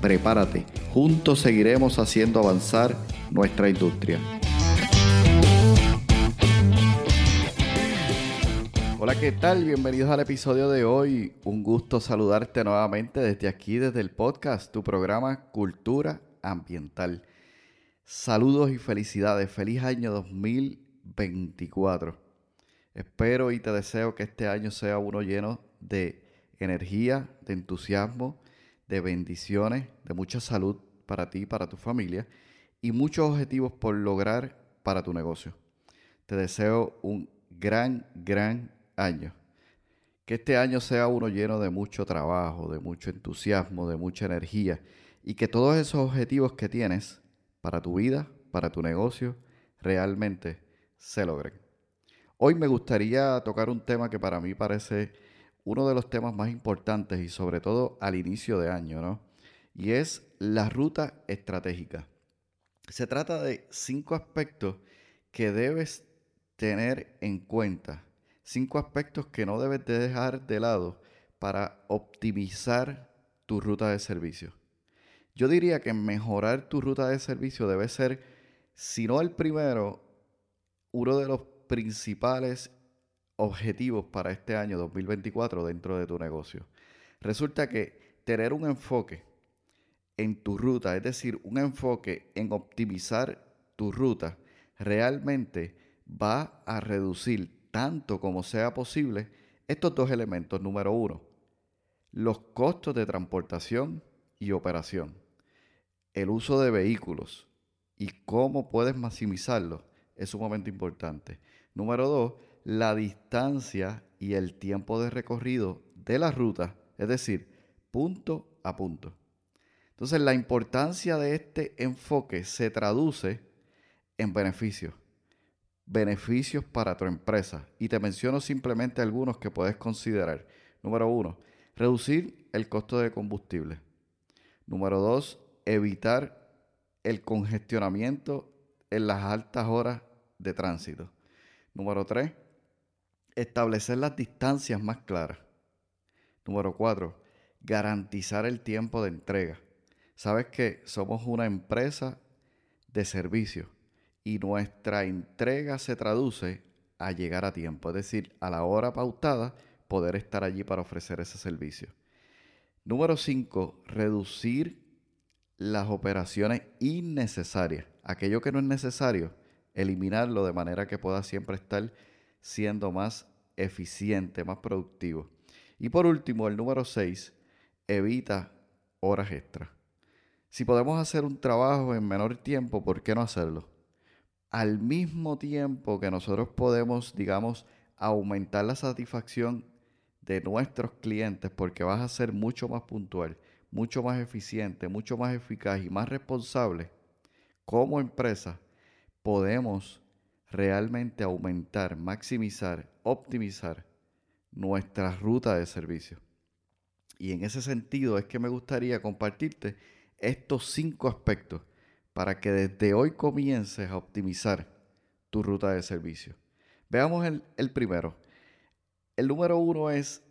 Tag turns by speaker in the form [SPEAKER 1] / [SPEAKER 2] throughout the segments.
[SPEAKER 1] Prepárate, juntos seguiremos haciendo avanzar nuestra industria. Hola, ¿qué tal? Bienvenidos al episodio de hoy. Un gusto saludarte nuevamente desde aquí, desde el podcast, tu programa Cultura Ambiental. Saludos y felicidades. Feliz año 2024. Espero y te deseo que este año sea uno lleno de energía, de entusiasmo, de bendiciones, de mucha salud para ti, para tu familia y muchos objetivos por lograr para tu negocio. Te deseo un gran, gran año. Que este año sea uno lleno de mucho trabajo, de mucho entusiasmo, de mucha energía y que todos esos objetivos que tienes para tu vida, para tu negocio, realmente se logren. Hoy me gustaría tocar un tema que para mí parece uno de los temas más importantes y sobre todo al inicio de año, ¿no? Y es la ruta estratégica. Se trata de cinco aspectos que debes tener en cuenta cinco aspectos que no debes de dejar de lado para optimizar tu ruta de servicio. Yo diría que mejorar tu ruta de servicio debe ser, si no el primero, uno de los principales objetivos para este año 2024 dentro de tu negocio. Resulta que tener un enfoque en tu ruta, es decir, un enfoque en optimizar tu ruta, realmente va a reducir tanto como sea posible estos dos elementos. Número uno, los costos de transportación y operación, el uso de vehículos y cómo puedes maximizarlo es sumamente importante. Número dos, la distancia y el tiempo de recorrido de la ruta, es decir, punto a punto. Entonces, la importancia de este enfoque se traduce en beneficios beneficios para tu empresa. Y te menciono simplemente algunos que puedes considerar. Número uno, reducir el costo de combustible. Número dos, evitar el congestionamiento en las altas horas de tránsito. Número tres, establecer las distancias más claras. Número cuatro, garantizar el tiempo de entrega. Sabes que somos una empresa de servicios y nuestra entrega se traduce a llegar a tiempo, es decir, a la hora pautada, poder estar allí para ofrecer ese servicio. Número 5, reducir las operaciones innecesarias. Aquello que no es necesario, eliminarlo de manera que pueda siempre estar siendo más eficiente, más productivo. Y por último, el número 6, evita horas extras. Si podemos hacer un trabajo en menor tiempo, ¿por qué no hacerlo? al mismo tiempo que nosotros podemos, digamos, aumentar la satisfacción de nuestros clientes porque vas a ser mucho más puntual, mucho más eficiente, mucho más eficaz y más responsable, como empresa podemos realmente aumentar, maximizar, optimizar nuestra ruta de servicio. Y en ese sentido es que me gustaría compartirte estos cinco aspectos para que desde hoy comiences a optimizar tu ruta de servicio. Veamos el, primero. El número uno es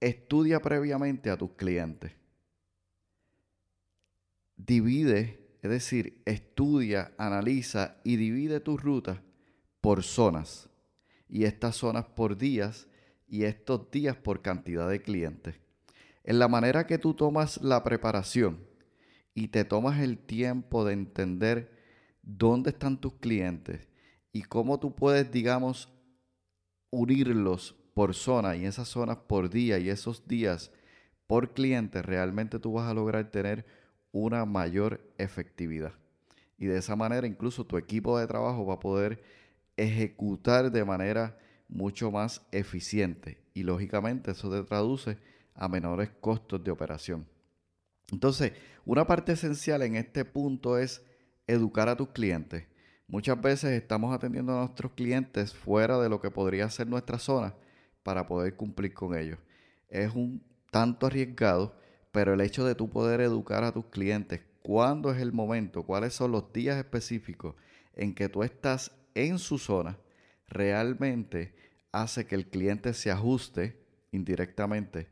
[SPEAKER 1] estudia previamente a tus clientes. Divide, es decir, estudia, analiza y divide tu ruta por zonas. Y estas zonas por días y estos días por cantidad de clientes. En la manera que tú tomas la preparación y te tomas el tiempo de entender dónde están tus clientes y cómo tú puedes, digamos, unirlos por zona y esas zonas por día y esos días por cliente, realmente tú vas a lograr tener una mayor efectividad. Y de esa manera incluso tu equipo de trabajo va a poder ejecutar de manera mucho más eficiente. Y lógicamente eso te traduce a menores costos de operación. Entonces, una parte esencial en este punto es educar a tus clientes. Muchas veces estamos atendiendo a nuestros clientes fuera de lo que podría ser nuestra zona para poder cumplir con ellos. Es un tanto arriesgado, pero el hecho de tú poder educar a tus clientes cuándo es el momento, cuáles son los días específicos en que tú estás en su zona, realmente hace que el cliente se ajuste indirectamente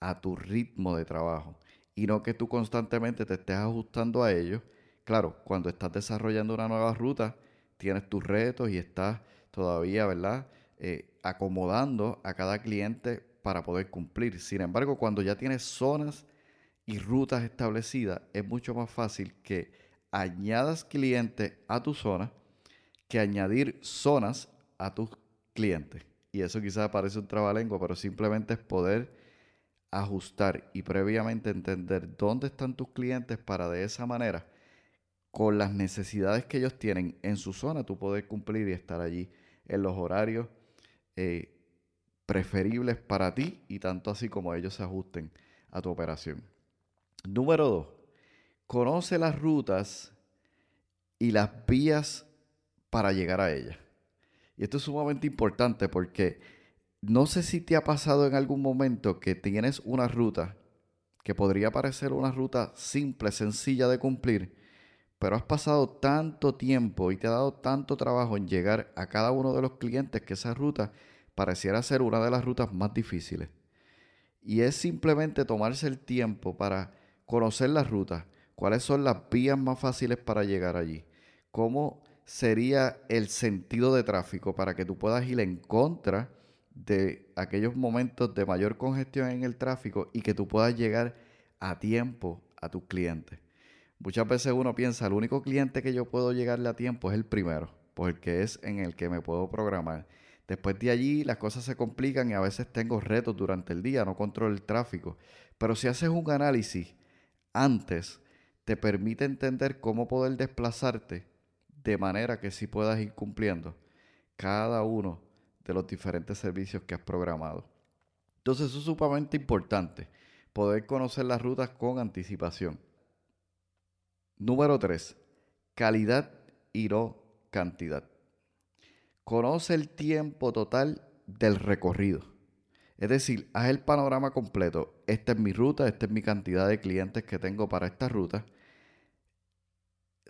[SPEAKER 1] a tu ritmo de trabajo y no que tú constantemente te estés ajustando a ellos Claro, cuando estás desarrollando una nueva ruta, tienes tus retos y estás todavía, ¿verdad? Eh, acomodando a cada cliente para poder cumplir. Sin embargo, cuando ya tienes zonas y rutas establecidas, es mucho más fácil que añadas clientes a tu zona que añadir zonas a tus clientes. Y eso quizás parece un trabalengua, pero simplemente es poder ajustar y previamente entender dónde están tus clientes para de esa manera con las necesidades que ellos tienen en su zona, tú poder cumplir y estar allí en los horarios eh, preferibles para ti y tanto así como ellos se ajusten a tu operación. Número dos, conoce las rutas y las vías para llegar a ellas. Y esto es sumamente importante porque no sé si te ha pasado en algún momento que tienes una ruta que podría parecer una ruta simple, sencilla de cumplir, pero has pasado tanto tiempo y te ha dado tanto trabajo en llegar a cada uno de los clientes que esa ruta pareciera ser una de las rutas más difíciles. Y es simplemente tomarse el tiempo para conocer las rutas, cuáles son las vías más fáciles para llegar allí, cómo sería el sentido de tráfico para que tú puedas ir en contra de aquellos momentos de mayor congestión en el tráfico y que tú puedas llegar a tiempo a tus clientes. Muchas veces uno piensa, el único cliente que yo puedo llegarle a tiempo es el primero, porque es en el que me puedo programar. Después de allí las cosas se complican y a veces tengo retos durante el día, no controlo el tráfico. Pero si haces un análisis antes, te permite entender cómo poder desplazarte de manera que sí puedas ir cumpliendo cada uno de los diferentes servicios que has programado. Entonces eso es sumamente importante, poder conocer las rutas con anticipación. Número 3. Calidad y no cantidad. Conoce el tiempo total del recorrido. Es decir, haz el panorama completo. Esta es mi ruta, esta es mi cantidad de clientes que tengo para esta ruta.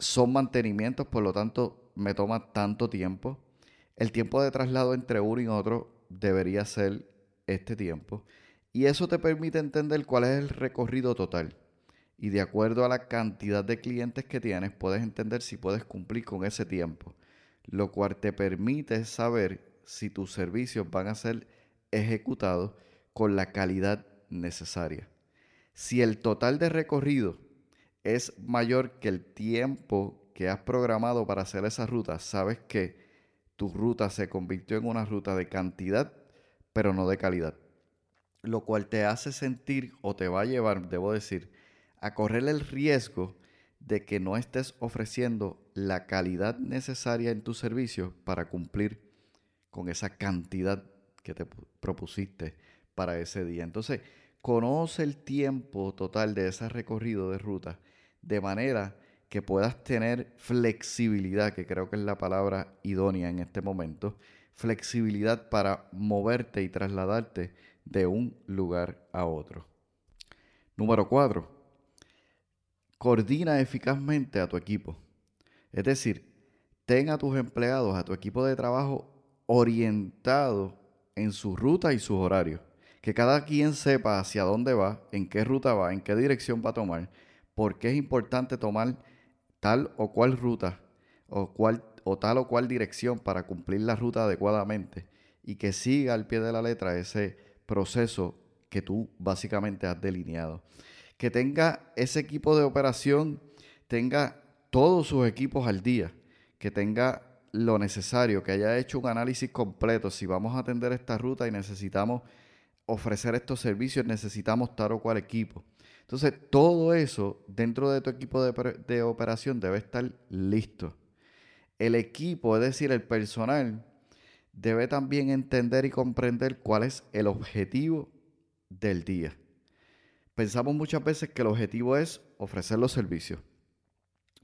[SPEAKER 1] Son mantenimientos, por lo tanto, me toma tanto tiempo. El tiempo de traslado entre uno y otro debería ser este tiempo. Y eso te permite entender cuál es el recorrido total y de acuerdo a la cantidad de clientes que tienes puedes entender si puedes cumplir con ese tiempo, lo cual te permite saber si tus servicios van a ser ejecutados con la calidad necesaria. Si el total de recorrido es mayor que el tiempo que has programado para hacer esa ruta, sabes que tu ruta se convirtió en una ruta de cantidad, pero no de calidad. Lo cual te hace sentir o te va a llevar, debo decir, a correr el riesgo de que no estés ofreciendo la calidad necesaria en tu servicio para cumplir con esa cantidad que te propusiste para ese día. Entonces, conoce el tiempo total de ese recorrido de ruta de manera que puedas tener flexibilidad, que creo que es la palabra idónea en este momento, flexibilidad para moverte y trasladarte de un lugar a otro. Número cuatro, coordina eficazmente a tu equipo. Es decir, ten a tus empleados, a tu equipo de trabajo orientado en su ruta y sus horarios. Que cada quien sepa hacia dónde va, en qué ruta va, en qué dirección va a tomar, porque es importante tomar tal o cual ruta o, o tal o cual dirección para cumplir la ruta adecuadamente y que siga al pie de la letra ese proceso que tú básicamente has delineado que tenga ese equipo de operación, tenga todos sus equipos al día, que tenga lo necesario, que haya hecho un análisis completo. Si vamos a atender esta ruta y necesitamos ofrecer estos servicios, necesitamos tal o cual equipo. Entonces, todo eso dentro de tu equipo de, operación debe estar listo. El equipo, es decir, el personal, debe también entender y comprender cuál es el objetivo del día. pensamos muchas veces que el objetivo es ofrecer los servicios,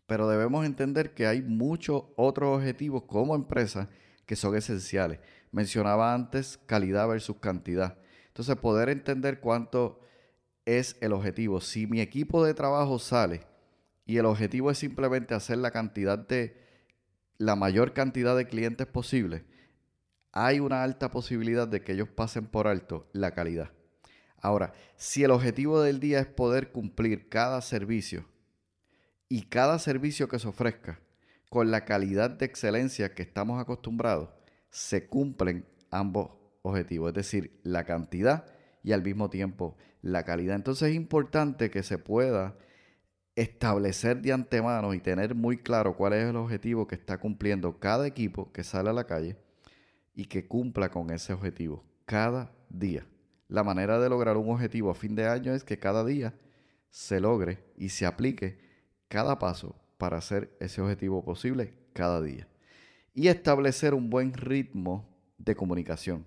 [SPEAKER 1] pero debemos entender que hay muchos otros objetivos como empresa que son esenciales. Mencionaba antes calidad versus cantidad. Entonces, poder entender cuánto es el objetivo. Si mi equipo de trabajo sale y el objetivo es simplemente hacer la cantidad de la mayor cantidad de clientes posible, hay una alta posibilidad de que ellos pasen por alto la calidad. Ahora, si el objetivo del día es poder cumplir cada servicio y cada servicio que se ofrezca con la calidad de excelencia que estamos acostumbrados, se cumplen ambos objetivos, es decir, la cantidad y al mismo tiempo la calidad. Entonces es importante que se pueda establecer de antemano y tener muy claro cuál es el objetivo que está cumpliendo cada equipo que sale a la calle y que cumpla con ese objetivo cada día. La manera de lograr un objetivo a fin de año es que cada día se logre y se aplique cada paso para hacer ese objetivo posible cada día. Y establecer un buen ritmo de comunicación.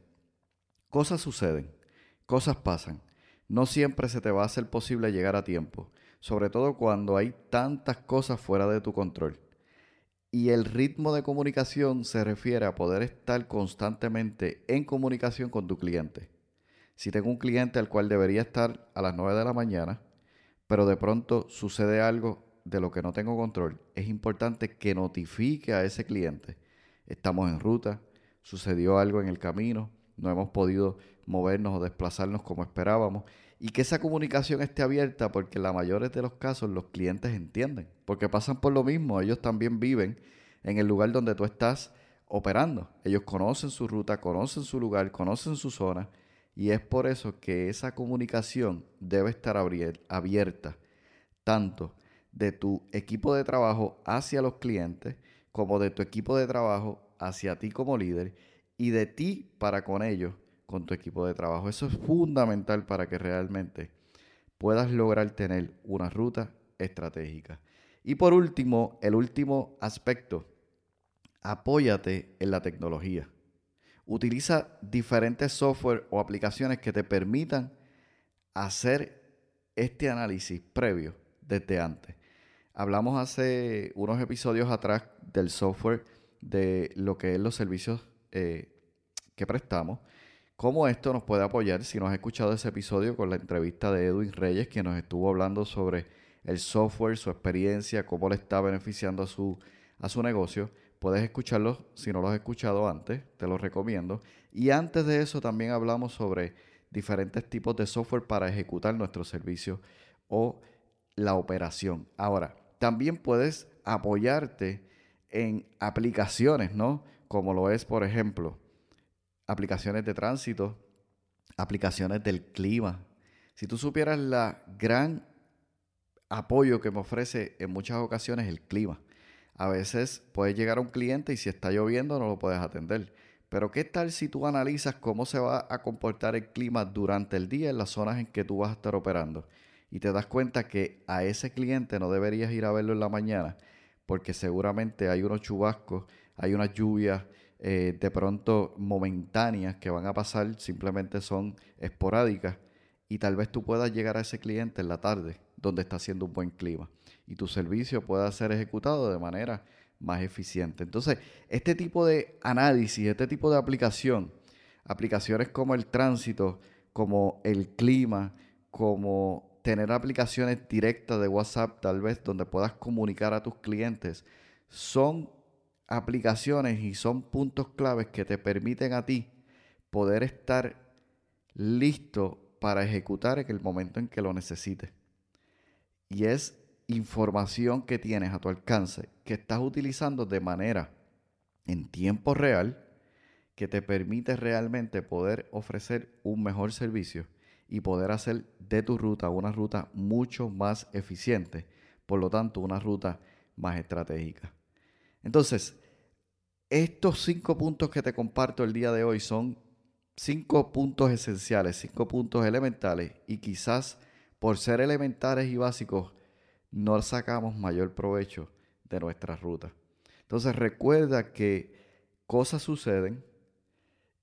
[SPEAKER 1] Cosas suceden, cosas pasan. No siempre se te va a hacer posible llegar a tiempo, sobre todo cuando hay tantas cosas fuera de tu control. Y el ritmo de comunicación se refiere a poder estar constantemente en comunicación con tu cliente. Si tengo un cliente al cual debería estar a las 9 de la mañana, pero de pronto sucede algo de lo que no tengo control, es importante que notifique a ese cliente. Estamos en ruta, sucedió algo en el camino, no hemos podido movernos o desplazarnos como esperábamos y que esa comunicación esté abierta porque en la mayoría de los casos los clientes entienden, porque pasan por lo mismo, ellos también viven en el lugar donde tú estás operando. Ellos conocen su ruta, conocen su lugar, conocen su zona y es por eso que esa comunicación debe estar abierta, tanto de tu equipo de trabajo hacia los clientes, como de tu equipo de trabajo hacia ti como líder y de ti para con ellos, con tu equipo de trabajo. Eso es fundamental para que realmente puedas lograr tener una ruta estratégica. Y por último, el último aspecto, apóyate en la tecnología. Utiliza diferentes software o aplicaciones que te permitan hacer este análisis previo desde antes. Hablamos hace unos episodios atrás del software de lo que es los servicios eh, que prestamos. Cómo esto nos puede apoyar si no has escuchado ese episodio con la entrevista de Edwin Reyes, que nos estuvo hablando sobre el software, su experiencia, cómo le está beneficiando a su, a su negocio. Puedes escucharlo si no lo has escuchado antes, te lo recomiendo. Y antes de eso también hablamos sobre diferentes tipos de software para ejecutar nuestro servicio o la operación. Ahora, también puedes apoyarte en aplicaciones, ¿no? Como lo es, por ejemplo, aplicaciones de tránsito, aplicaciones del clima. Si tú supieras la gran apoyo que me ofrece en muchas ocasiones el clima. A veces puedes llegar a un cliente y si está lloviendo no lo puedes atender. Pero ¿qué tal si tú analizas cómo se va a comportar el clima durante el día en las zonas en que tú vas a estar operando? Y te das cuenta que a ese cliente no deberías ir a verlo en la mañana porque seguramente hay unos chubascos, hay unas lluvias eh, de pronto momentáneas que van a pasar, simplemente son esporádicas y tal vez tú puedas llegar a ese cliente en la tarde donde está haciendo un buen clima y tu servicio pueda ser ejecutado de manera más eficiente. Entonces, este tipo de análisis, este tipo de aplicación, aplicaciones como el tránsito, como el clima, como tener aplicaciones directas de WhatsApp, tal vez donde puedas comunicar a tus clientes, son aplicaciones y son puntos claves que te permiten a ti poder estar listo para ejecutar en el momento en que lo necesites. Y es información que tienes a tu alcance, que estás utilizando de manera en tiempo real, que te permite realmente poder ofrecer un mejor servicio y poder hacer de tu ruta una ruta mucho más eficiente, por lo tanto una ruta más estratégica. Entonces, estos cinco puntos que te comparto el día de hoy son cinco puntos esenciales, cinco puntos elementales y quizás por ser elementales y básicos no sacamos mayor provecho de nuestra ruta. Entonces recuerda que cosas suceden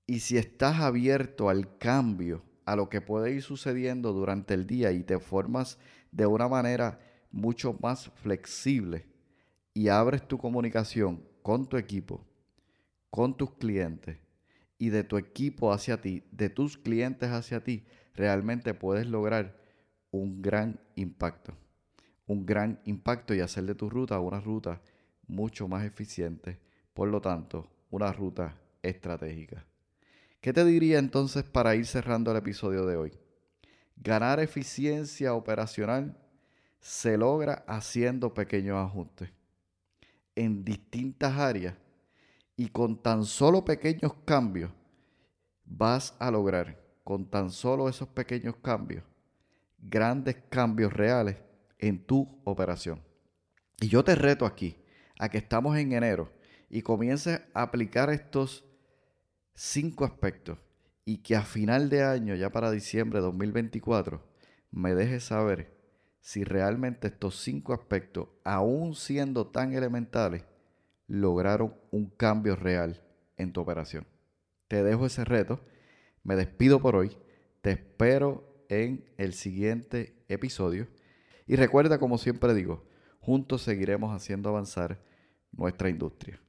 [SPEAKER 1] y si estás abierto al cambio, a lo que puede ir sucediendo durante el día y te formas de una manera mucho más flexible y abres tu comunicación con tu equipo, con tus clientes y de tu equipo hacia ti, de tus clientes hacia ti, realmente puedes lograr un gran impacto. Un gran impacto y hacer de tu ruta una ruta mucho más eficiente. Por lo tanto, una ruta estratégica. ¿Qué te diría entonces para ir cerrando el episodio de hoy? Ganar eficiencia operacional se logra haciendo pequeños ajustes en distintas áreas y con tan solo pequeños cambios vas a lograr, con tan solo esos pequeños cambios, grandes cambios reales en tu operación. Y yo te reto aquí a que estamos en enero y comiences a aplicar estos cinco aspectos y que a final de año, ya para diciembre de 2024, me dejes saber si realmente estos cinco aspectos, aún siendo tan elementales, lograron un cambio real en tu operación. Te dejo ese reto, me despido por hoy, te espero en el siguiente episodio y recuerda, como siempre digo, juntos seguiremos haciendo avanzar nuestra industria.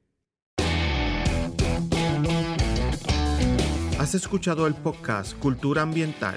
[SPEAKER 2] Has escuchado el podcast Cultura Ambiental.